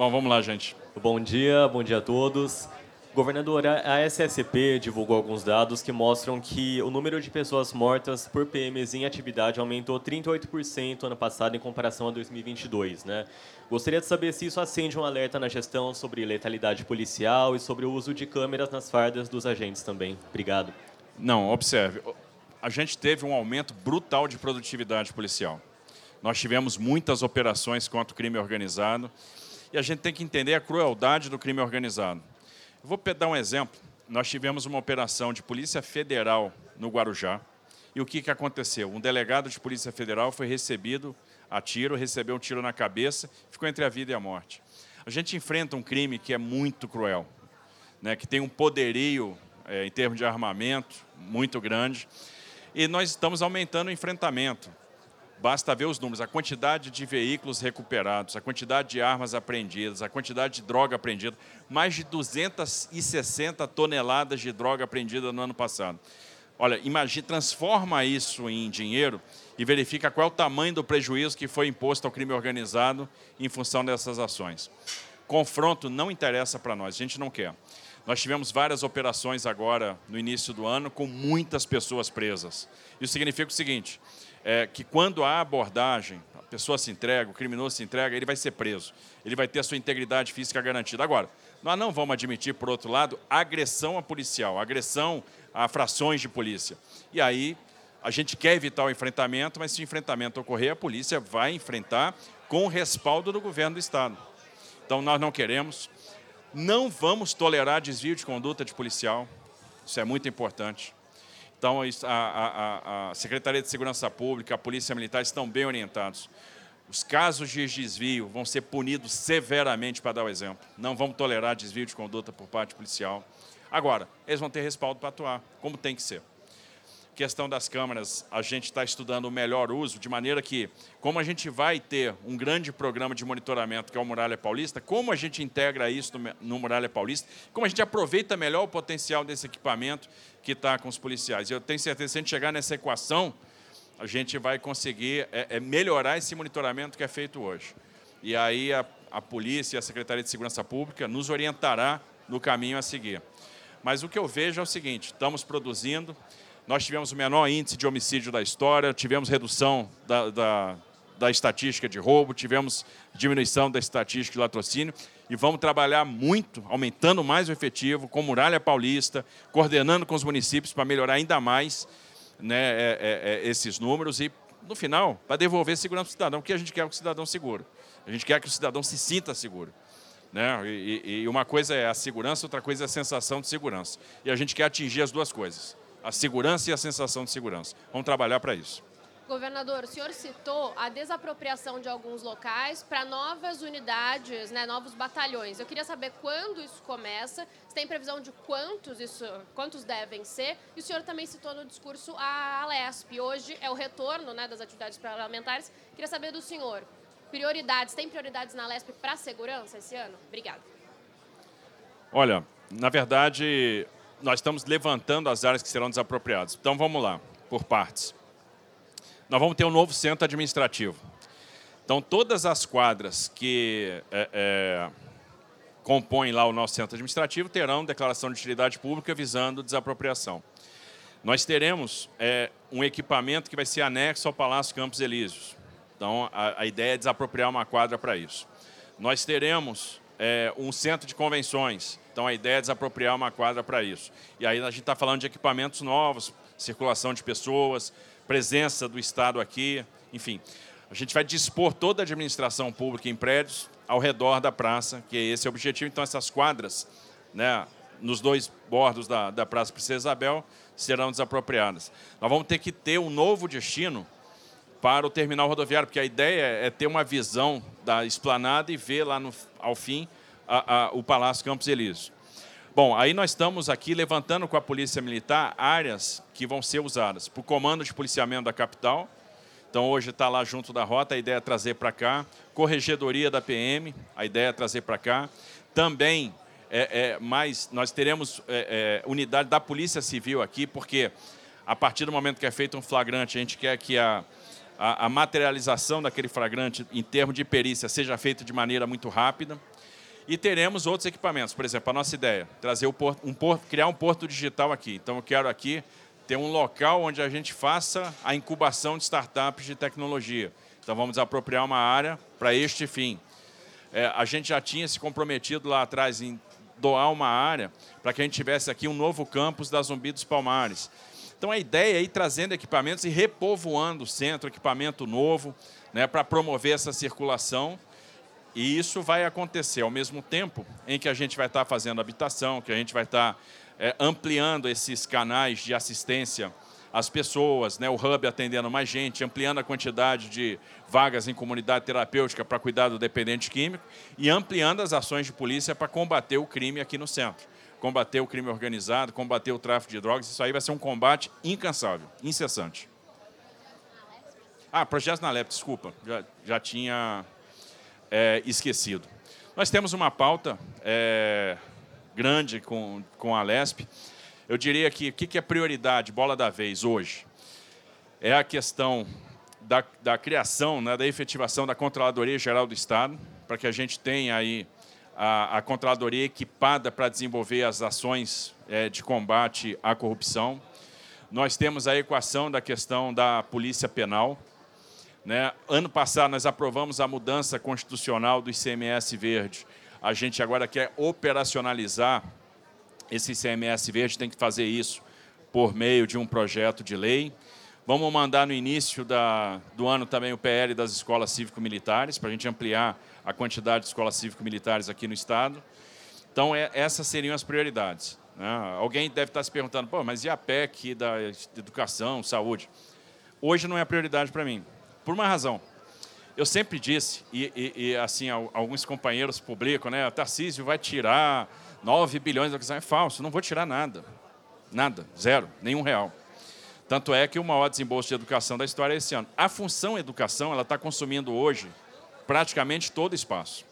Bom, vamos lá, gente. Bom dia, bom dia a todos. Governador, a SSP divulgou alguns dados que mostram que o número de pessoas mortas por PMs em atividade aumentou 38% ano passado em comparação a 2022, né? Gostaria de saber se isso acende um alerta na gestão sobre letalidade policial e sobre o uso de câmeras nas fardas dos agentes também. Obrigado. Não, observe. A gente teve um aumento brutal de produtividade policial. Nós tivemos muitas operações contra o crime organizado e a gente tem que entender a crueldade do crime organizado. Vou dar um exemplo. Nós tivemos uma operação de Polícia Federal no Guarujá. E o que, que aconteceu? Um delegado de Polícia Federal foi recebido a tiro, recebeu um tiro na cabeça, ficou entre a vida e a morte. A gente enfrenta um crime que é muito cruel, né, que tem um poderio é, em termos de armamento muito grande. E nós estamos aumentando o enfrentamento. Basta ver os números, a quantidade de veículos recuperados, a quantidade de armas apreendidas, a quantidade de droga apreendida, mais de 260 toneladas de droga apreendida no ano passado. Olha, imagine, transforma isso em dinheiro e verifica qual é o tamanho do prejuízo que foi imposto ao crime organizado em função dessas ações. Confronto não interessa para nós, a gente não quer. Nós tivemos várias operações agora no início do ano com muitas pessoas presas. Isso significa o seguinte: é, que quando há abordagem, a pessoa se entrega, o criminoso se entrega, ele vai ser preso. Ele vai ter a sua integridade física garantida. Agora, nós não vamos admitir, por outro lado, agressão a policial, agressão a frações de polícia. E aí, a gente quer evitar o enfrentamento, mas se o enfrentamento ocorrer, a polícia vai enfrentar com o respaldo do governo do Estado. Então, nós não queremos, não vamos tolerar desvio de conduta de policial, isso é muito importante. Então, a, a, a, Secretaria de Segurança Pública, a Polícia Militar estão bem orientados. Os casos de desvio vão ser punidos severamente, para dar o exemplo. Não vamos tolerar desvio de conduta por parte policial. Agora, eles vão ter respaldo para atuar, como tem que ser questão das câmeras, a gente está estudando o melhor uso, de maneira que, como a gente vai ter um grande programa de monitoramento, que é o Muralha Paulista, como a gente integra isso no, Muralha Paulista, como a gente aproveita melhor o potencial desse equipamento que está com os policiais. Eu tenho certeza que se a gente chegar nessa equação, a gente vai conseguir é, é melhorar esse monitoramento que é feito hoje. E aí a, a polícia e a Secretaria de Segurança Pública nos orientará no caminho a seguir. Mas o que eu vejo é o seguinte, estamos produzindo, nós tivemos o menor índice de homicídio da história, tivemos redução da, da, da estatística de roubo, tivemos diminuição da estatística de latrocínio e vamos trabalhar muito, aumentando mais o efetivo, com Muralha Paulista, coordenando com os municípios para melhorar ainda mais né, é, é, é, esses números e, no final, para devolver segurança para o cidadão, porque a gente quer que o cidadão seguro. A gente quer que o cidadão se sinta seguro. Né? E, e uma coisa é a segurança, outra coisa é a sensação de segurança. E a gente quer atingir as duas coisas a segurança e a sensação de segurança. Vamos trabalhar para isso. Governador, o senhor citou a desapropriação de alguns locais para novas unidades, né, novos batalhões. Eu queria saber quando isso começa, se tem previsão de quantos, isso, quantos devem ser. E o senhor também citou no discurso a Alesp. Hoje é o retorno né, das atividades parlamentares. Queria saber do senhor, prioridades, tem prioridades na Alesp para a segurança esse ano? Obrigada. Olha, na verdade, nós estamos levantando as áreas que serão desapropriadas. Então vamos lá, por partes. Nós vamos ter um novo centro administrativo. Então todas as quadras que é, é, compõem lá o nosso centro administrativo terão declaração de utilidade pública visando desapropriação. Nós teremos é, um equipamento que vai ser anexo ao Palácio Campos Elíseos. Então a, a ideia é desapropriar uma quadra para isso. Nós teremos é, um centro de convenções então a ideia é desapropriar uma quadra para isso. E aí a gente está falando de equipamentos novos, circulação de pessoas, presença do Estado aqui, enfim. A gente vai dispor toda a administração pública em prédios ao redor da praça, que é esse o objetivo. Então essas quadras, né, nos dois bordos da, da Praça Princesa Isabel, serão desapropriadas. Nós vamos ter que ter um novo destino para o terminal rodoviário, porque a ideia é ter uma visão da esplanada e ver lá no, ao fim a, a, o Palácio Campos Elíseos. Bom, aí nós estamos aqui levantando com a Polícia Militar áreas que vão ser usadas para o Comando de Policiamento da Capital. Então, hoje está lá junto da rota, a ideia é trazer para cá. Corregedoria da PM, a ideia é trazer para cá. Também, é, é, mais, nós teremos é, é, unidade da Polícia Civil aqui, porque a partir do momento que é feito um flagrante, a gente quer que a, a, a materialização daquele flagrante, em termos de perícia, seja feita de maneira muito rápida. E teremos outros equipamentos. Por exemplo, a nossa ideia, trazer o porto, um porto, criar um porto digital aqui. Então, eu quero aqui ter um local onde a gente faça a incubação de startups de tecnologia. Então, vamos apropriar uma área para este fim. É, a gente já tinha se comprometido lá atrás em doar uma área para que a gente tivesse aqui um novo campus da Zumbi dos Palmares. Então a ideia é ir trazendo equipamentos e repovoando o centro, equipamento novo, né, para promover essa circulação. E isso vai acontecer ao mesmo tempo em que a gente vai estar fazendo habitação, que a gente vai estar é, ampliando esses canais de assistência às pessoas, né, o hub atendendo mais gente, ampliando a quantidade de vagas em comunidade terapêutica para cuidar do dependente químico e ampliando as ações de polícia para combater o crime aqui no centro. Combater o crime organizado, combater o tráfico de drogas, isso aí vai ser um combate incansável, incessante. Ah, projetos na LEP, desculpa, já, já tinha é, esquecido. Nós temos uma pauta é, grande com, com a LESP. Eu diria que o que, que é prioridade, bola da vez hoje? É a questão da, da criação, né, da efetivação da Controladoria Geral do Estado, para que a gente tenha aí a, a equipada para desenvolver as ações é, de combate à corrupção. Nós temos a equação da questão da Polícia Penal, né? Ano passado, nós aprovamos a mudança constitucional do ICMS verde. A gente agora quer operacionalizar esse ICMS verde, tem que fazer isso por meio de um projeto de lei. Vamos mandar no início da, do ano também o PL das escolas cívico-militares, para a gente ampliar a quantidade de escolas cívico-militares aqui no Estado. Então, é, essas seriam as prioridades. Né? Alguém deve estar se perguntando, Pô, mas e a PEC da educação, saúde? Hoje não é prioridade para mim. Por uma razão. Eu sempre disse, e, e, e assim, alguns companheiros publicam, né? Tarcísio vai tirar 9 bilhões da educação. É falso, não vou tirar nada. Nada, zero, nenhum real. Tanto é que o maior desembolso de educação da história é esse ano. A função educação ela está consumindo hoje praticamente todo espaço.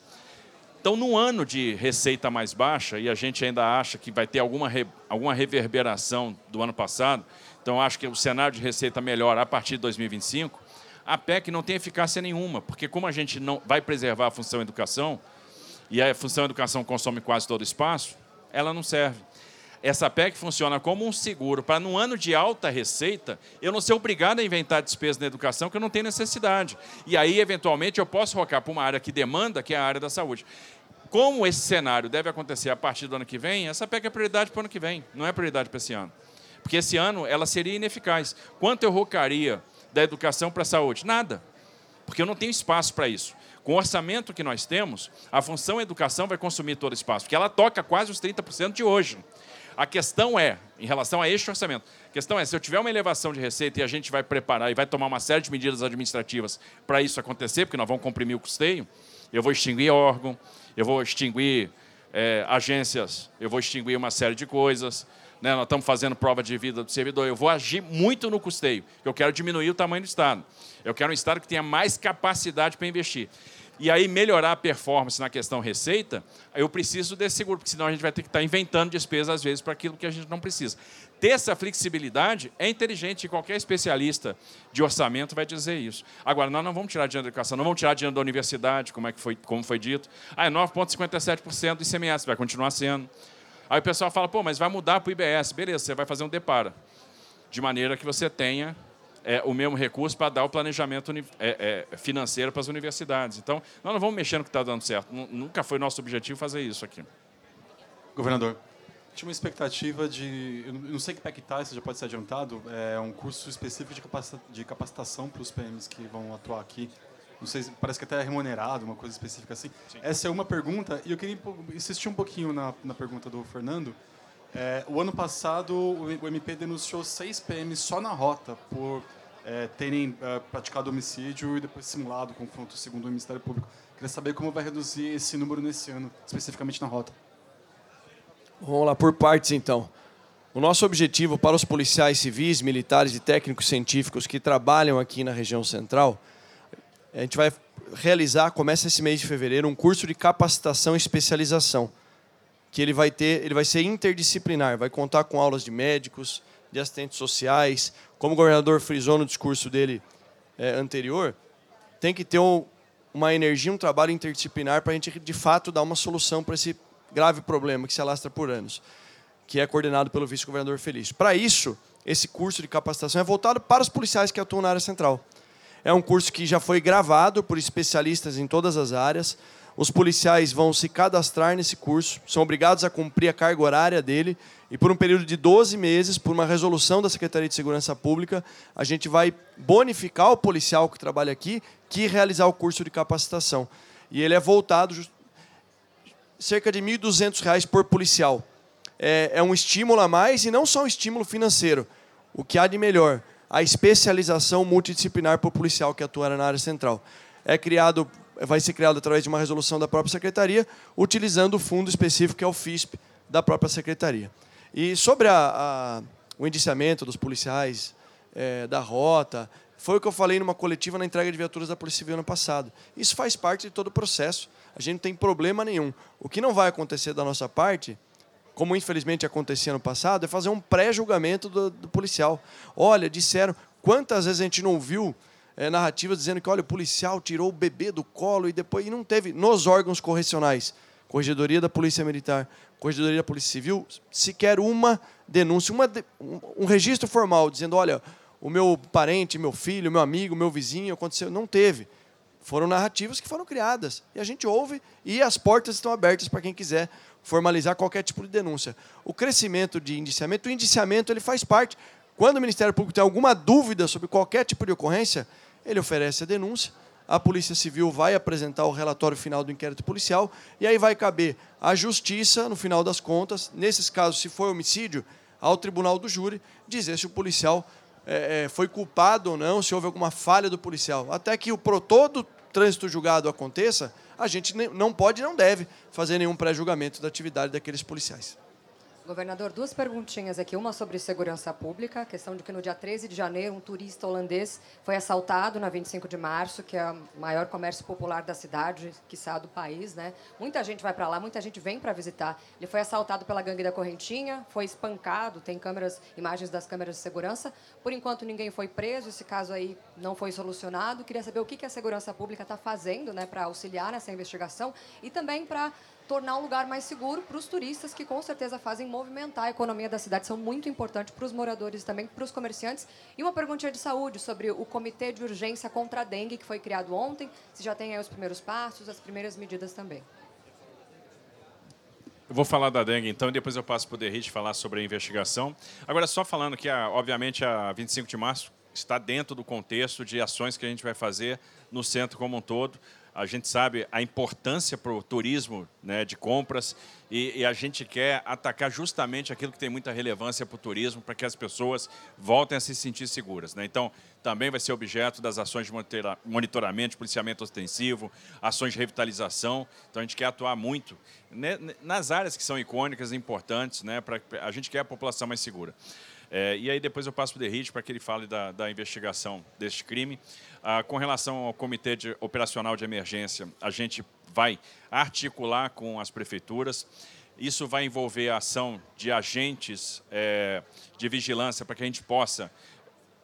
Então, no ano de receita mais baixa, e a gente ainda acha que vai ter alguma, re, alguma reverberação do ano passado, então acho que o cenário de receita melhora a partir de 2025, a PEC não tem eficácia nenhuma, porque como a gente não vai preservar a função educação, e a função educação consome quase todo o espaço, ela não serve. Essa PEC funciona como um seguro para, no ano de alta receita, eu não ser obrigado a inventar despesa na educação que eu não tenho necessidade. E aí, eventualmente, eu posso rocar para uma área que demanda, que é a área da saúde. Como esse cenário deve acontecer a partir do ano que vem, essa PEC é prioridade para o ano que vem, não é prioridade para esse ano. Porque esse ano ela seria ineficaz. Quanto eu rocaria da educação para a saúde? Nada, porque eu não tenho espaço para isso. Com o orçamento que nós temos, a função educação vai consumir todo o espaço, porque ela toca quase os 30% de hoje. A questão é, em relação a este orçamento, a questão é, se eu tiver uma elevação de receita e a gente vai preparar e vai tomar uma série de medidas administrativas para isso acontecer, porque nós vamos comprimir o custeio, eu vou extinguir órgão, eu vou extinguir é, agências, eu vou extinguir uma série de coisas, né, nós estamos fazendo prova de vida do servidor, eu vou agir muito no custeio, eu quero diminuir o tamanho do Estado. Eu quero um Estado que tenha mais capacidade para investir. E aí melhorar a performance na questão receita, eu preciso desse seguro, porque senão a gente vai ter que estar inventando despesas, às vezes, para aquilo que a gente não precisa. Ter essa flexibilidade é inteligente, e qualquer especialista de orçamento vai dizer isso. Agora, nós não vamos tirar dinheiro da educação, não vamos tirar dinheiro da universidade, como, é que foi, como foi dito. Ah, é 9,57% do ICMS, vai continuar sendo. Aí o pessoal fala, pô, mas vai mudar para o IBS. Beleza, você vai fazer um depara. De maneira que você tenha é, o mesmo recurso para dar o planejamento é, é, financeiro para as universidades. Então, nós não vamos mexer no que está dando certo. Nunca foi nosso objetivo fazer isso aqui. Governador, tinha uma expectativa de. Eu não sei que PEC está, isso já pode ser adiantado. É um curso específico de capacitação para os PMs que vão atuar aqui não sei, parece que até é remunerado, uma coisa específica assim. Sim. Essa é uma pergunta, e eu queria insistir um pouquinho na, na pergunta do Fernando. É, o ano passado, o, MP denunciou seis PMs só na rota por é, terem é, praticado homicídio e depois simulado confronto, segundo o Ministério Público. Queria saber como vai reduzir esse número nesse ano, especificamente na rota. Vamos lá, por partes então. O nosso objetivo para os policiais civis, militares e técnicos científicos que trabalham aqui na região central a gente vai realizar, começa esse mês de fevereiro, um curso de capacitação e especialização, que ele vai ter, ele vai ser interdisciplinar, vai contar com aulas de médicos, de assistentes sociais, como o governador frisou no discurso dele é, anterior, tem que ter um, uma energia, um trabalho interdisciplinar para a gente, de fato, dar uma solução para esse grave problema que se alastra por anos, que é coordenado pelo vice-governador Felício. Para isso, esse curso de capacitação é voltado para os policiais que atuam na área central. É um curso que já foi gravado por especialistas em todas as áreas. Os policiais vão se cadastrar nesse curso, são obrigados a cumprir a carga horária dele, e por um período de 12 meses, por uma resolução da Secretaria de Segurança Pública, a gente vai bonificar o policial que trabalha aqui que realizar o curso de capacitação. E ele é voltado cerca de R$ 1.200 por policial. É, é um estímulo a mais e não só um estímulo financeiro. O que há de melhor, a especialização multidisciplinar para o policial que atua na área central. É criado, vai ser criado através de uma resolução da própria secretaria, utilizando o fundo específico que é o FISP da própria secretaria. E sobre a, a, o indiciamento dos policiais é, da rota, foi o que eu falei numa coletiva na entrega de viaturas da Polícia Civil ano passado. Isso faz parte de todo o processo. A gente não tem problema nenhum. O que não vai acontecer da nossa parte, como infelizmente acontecia no passado, é fazer um pré-julgamento do, do, policial. Olha, disseram. Quantas vezes a gente não viu é, narrativas dizendo que olha, o policial tirou o bebê do colo e depois e não teve nos órgãos correcionais, Corregedoria da Polícia Militar, Corregedoria da Polícia Civil, sequer uma denúncia, uma, um, registro formal dizendo, olha, o meu parente, meu filho, meu amigo, meu vizinho, aconteceu. Não teve. Foram narrativas que foram criadas. E a gente ouve e as portas estão abertas para quem quiser formalizar qualquer tipo de denúncia. O crescimento de indiciamento, o indiciamento ele faz parte. Quando o Ministério Público tem alguma dúvida sobre qualquer tipo de ocorrência, ele oferece a denúncia. A Polícia Civil vai apresentar o relatório final do inquérito policial e aí vai caber à Justiça, no final das contas, nesses casos, se for homicídio, ao Tribunal do Júri, dizer se o policial é, é, foi culpado ou não, se houve alguma falha do policial. Até que o pro, todo trânsito julgado aconteça, a gente não pode e não deve fazer nenhum pré-julgamento da atividade daqueles policiais. Governador, duas perguntinhas aqui. Uma sobre segurança pública, a questão de que no dia 13 de janeiro um turista holandês foi assaltado na 25 de março, que é o maior comércio popular da cidade, que sai do país, né? Muita gente vai para lá, muita gente vem para visitar. Ele foi assaltado pela gangue da Correntinha, foi espancado, tem câmeras, imagens das câmeras de segurança. Por enquanto ninguém foi preso, esse caso aí não foi solucionado. Queria saber o que a segurança pública está fazendo, né, para auxiliar nessa investigação e também para tornar um lugar mais seguro para os turistas, que com certeza fazem movimentar a economia da cidade, são muito importantes para os moradores e também para os comerciantes. E uma perguntinha de saúde sobre o Comitê de Urgência contra a Dengue, que foi criado ontem, se já tem aí os primeiros passos, as primeiras medidas também. Eu vou falar da dengue, então, e depois eu passo para o Derrite falar sobre a investigação. Agora, só falando que, obviamente, a 25 de março está dentro do contexto de ações que a gente vai fazer no centro como um todo a gente sabe a importância para o turismo né, de compras e, e, a gente quer atacar justamente aquilo que tem muita relevância para o turismo, para que as pessoas voltem a se sentir seguras. Né? Então, também vai ser objeto das ações de monitoramento, de policiamento ostensivo, ações de revitalização. Então, a gente quer atuar muito né, nas áreas que são icônicas e importantes, né, para a gente quer a população mais segura. É, e aí depois eu passo para o Derrite para que ele fale da, da investigação deste crime. Ah, com relação ao Comitê de Operacional de Emergência, a gente vai articular com as prefeituras. Isso vai envolver a ação de agentes é, de vigilância para que a gente possa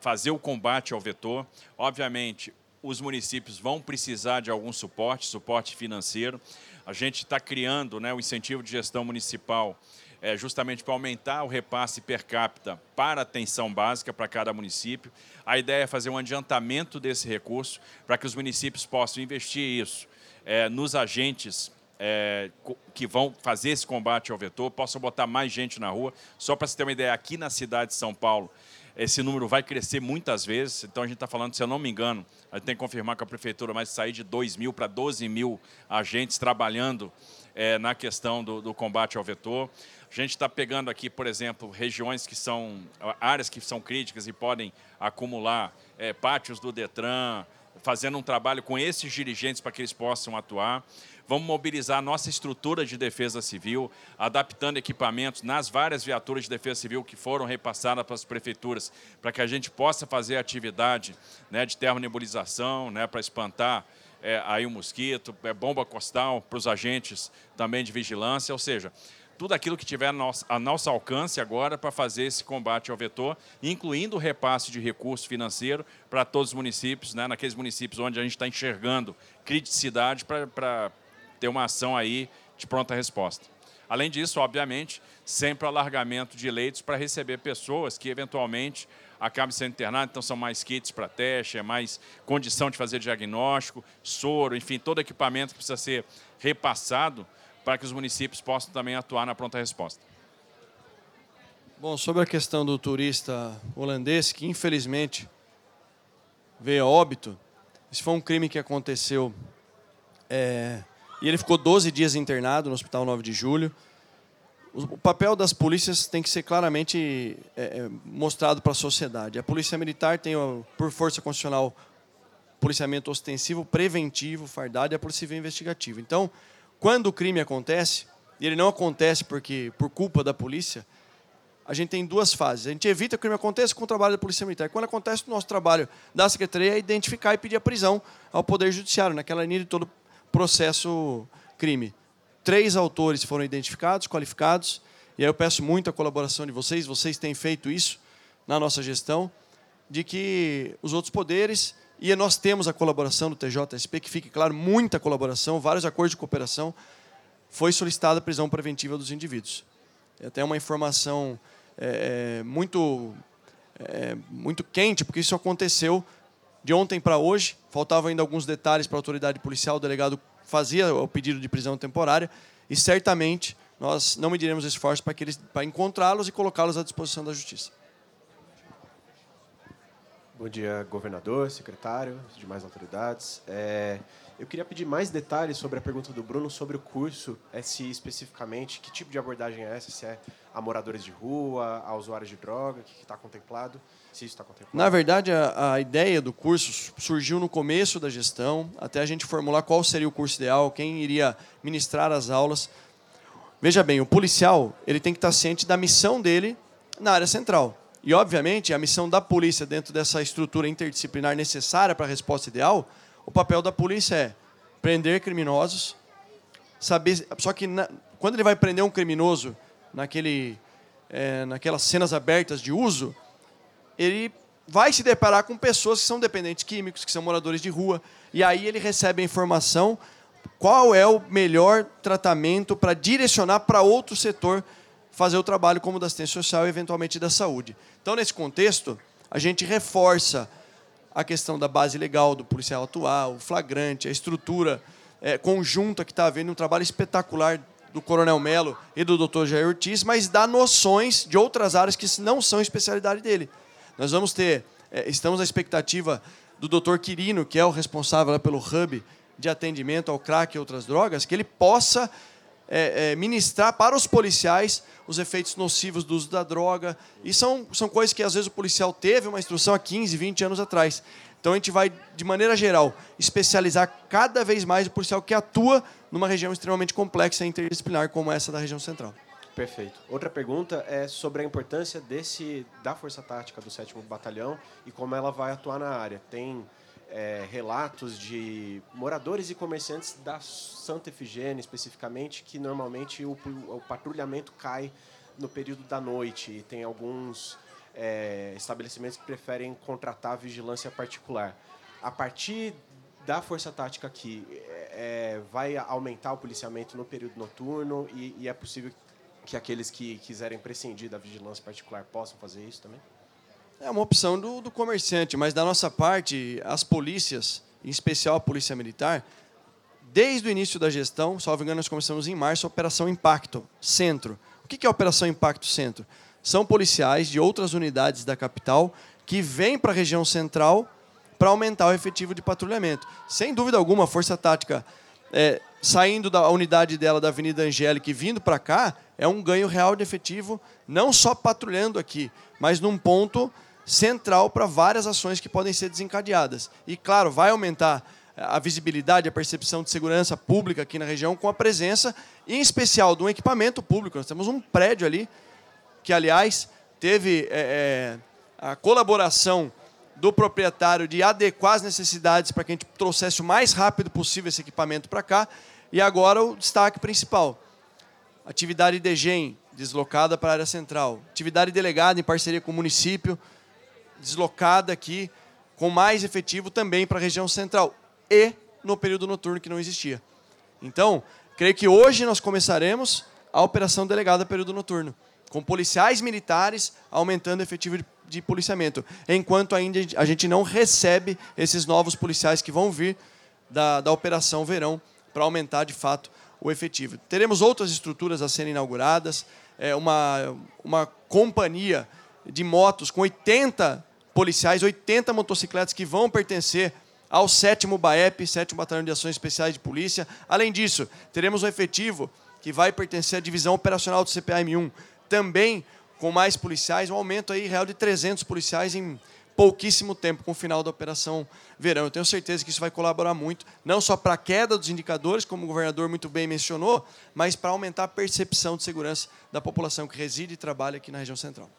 fazer o combate ao vetor. Obviamente, os municípios vão precisar de algum suporte, suporte financeiro. A gente está criando né, o incentivo de gestão municipal é, justamente para aumentar o repasse per capita para atenção básica para cada município. A ideia é fazer um adiantamento desse recurso para que os municípios possam investir isso é, nos agentes é, que vão fazer esse combate ao vetor, possam botar mais gente na rua. Só para você ter uma ideia, aqui na cidade de São Paulo, esse número vai crescer muitas vezes. Então, a gente está falando, se eu não me engano, a gente tem que confirmar com a prefeitura, mas sair de 2 mil para 12 mil agentes trabalhando é, na questão do, do combate ao vetor. A gente está pegando aqui, por exemplo, regiões que são, áreas que são críticas e podem acumular é, pátios do Detran, fazendo um trabalho com esses dirigentes para que eles possam atuar. Vamos mobilizar a nossa estrutura de defesa civil, adaptando equipamentos nas várias viaturas de defesa civil que foram repassadas para as prefeituras, para que a gente possa fazer atividade né, de termonebulização, né, para espantar é, aí o mosquito, é, bomba costal para os agentes também de vigilância, ou seja, tudo aquilo que tiver a nosso, a nosso alcance agora para fazer esse combate ao vetor, incluindo o repasse de recurso financeiro para todos os municípios, né, naqueles municípios onde a gente está enxergando criticidade para ter uma ação aí de pronta resposta. Além disso, obviamente, sempre alargamento de leitos para receber pessoas que eventualmente acabem sendo internadas, então são mais kits para teste, é mais condição de fazer diagnóstico, soro, enfim, todo equipamento que precisa ser repassado para que os municípios possam também atuar na pronta resposta. Bom, sobre a questão do turista holandês, que infelizmente veio a óbito, esse foi um crime que aconteceu é, e ele ficou 12 dias internado no Hospital 9 de Julho. O papel das polícias tem que ser claramente é, é mostrado para a sociedade. A Polícia Militar tem, por força constitucional, policiamento ostensivo, preventivo, fardado e a Polícia investigativa. Então, quando o crime acontece, e ele não acontece porque por culpa da polícia, a gente tem duas fases. A gente evita que o crime aconteça com o trabalho da Polícia Militar. Quando acontece, o nosso trabalho da Secretaria é identificar e pedir a prisão ao Poder Judiciário, naquela linha de todo processo crime. Três autores foram identificados, qualificados, e aí eu peço muito a colaboração de vocês, vocês têm feito isso na nossa gestão, de que os outros poderes e nós temos a colaboração do TJSP, que fique claro, muita colaboração, vários acordos de cooperação. Foi solicitada a prisão preventiva dos indivíduos. É até uma informação é, é, muito, é, muito quente, porque isso aconteceu de ontem para hoje. Faltavam ainda alguns detalhes para a autoridade policial. O delegado fazia o pedido de prisão temporária e certamente nós não mediremos esforços para, para encontrá-los e colocá-los à disposição da justiça. Bom dia, governador, secretário, demais autoridades. É, eu queria pedir mais detalhes sobre a pergunta do Bruno sobre o curso, é, se especificamente, que tipo de abordagem é essa, se é a moradores de rua, a usuários de droga, o que está contemplado, se isso está contemplado. Na verdade, a, a, ideia do curso surgiu no começo da gestão, até a gente formular qual seria o curso ideal, quem iria ministrar as aulas. Veja bem, o policial ele tem que estar ciente da missão dele na área central. E, obviamente, a missão da polícia dentro dessa estrutura interdisciplinar necessária para a resposta ideal, o papel da polícia é prender criminosos, saber. Só que na, quando ele vai prender um criminoso naquele, é, naquelas cenas abertas de uso, ele vai se deparar com pessoas que são dependentes químicos, que são moradores de rua, e aí ele recebe a informação qual é o melhor tratamento para direcionar para outro setor fazer o trabalho como da assistência social e eventualmente da saúde. Então, nesse contexto, a gente reforça a questão da base legal do policial atual, o flagrante, a estrutura é, conjunta que está havendo um trabalho espetacular do Coronel Melo e do Dr. Jair Ortiz, mas dá noções de outras áreas que não são especialidade dele. Nós vamos ter, é, estamos à expectativa do Dr. Quirino, que é o responsável pelo hub de atendimento ao crack e outras drogas, que ele possa é, é, ministrar para os policiais os efeitos nocivos do uso da droga. E são, são coisas que às vezes o policial teve uma instrução há 15, 20 anos atrás. Então a gente vai, de maneira geral, especializar cada vez mais o policial que atua numa região extremamente complexa e interdisciplinar como essa da região central. Perfeito. Outra pergunta é sobre a importância desse da Força Tática do 7 Batalhão e como ela vai atuar na área. Tem é, relatos de moradores e comerciantes da Santa Efigênia, especificamente, que normalmente o, o patrulhamento cai no período da noite e tem alguns é, estabelecimentos que preferem contratar vigilância particular. A partir da força tática aqui, é, vai aumentar o policiamento no período noturno e, e é possível que aqueles que quiserem prescindir da vigilância particular possam fazer isso também? É uma opção do, do comerciante, mas da nossa parte, as polícias, em especial a Polícia Militar, desde o início da gestão, salvo engano, nós começamos em março, a Operação Impacto Centro. O que é a Operação Impacto Centro? São policiais de outras unidades da capital que vêm para a região central para aumentar o efetivo de patrulhamento. Sem dúvida alguma, a Força Tática, é, saindo da unidade dela da Avenida Angélica e vindo para cá, é um ganho real de efetivo, não só patrulhando aqui, mas num ponto central para várias ações que podem ser desencadeadas. E, claro, vai aumentar a visibilidade, a percepção de segurança pública aqui na região com a presença, em especial, de um equipamento público. Nós temos um prédio ali, que, aliás, teve é, a colaboração do proprietário de adequar as necessidades para que a gente trouxesse o mais rápido possível esse equipamento para cá. E agora o destaque principal. Atividade DGEM, deslocada para a área central. Atividade delegada em parceria com o município, deslocada aqui, com mais efetivo também para a região central. E no período noturno que não existia. Então, creio que hoje nós começaremos a operação delegada período noturno, com policiais militares aumentando o efetivo de, de policiamento, enquanto ainda a gente não recebe esses novos policiais que vão vir da, da operação verão para aumentar de fato o efetivo. Teremos outras estruturas a serem inauguradas, é, uma, uma companhia de motos com 80 policiais, 80 motocicletas que vão pertencer ao 7 BAEP, 7 Batalhão de Ações Especiais de Polícia. Além disso, teremos um efetivo que vai pertencer à divisão operacional do CPAM1, também com mais policiais, um aumento aí real de 300 policiais em pouquíssimo tempo com o final da operação verão. Eu tenho certeza que isso vai colaborar muito, não só para a queda dos indicadores, como o governador muito bem mencionou, mas para aumentar a percepção de segurança da população que reside e trabalha aqui na região central.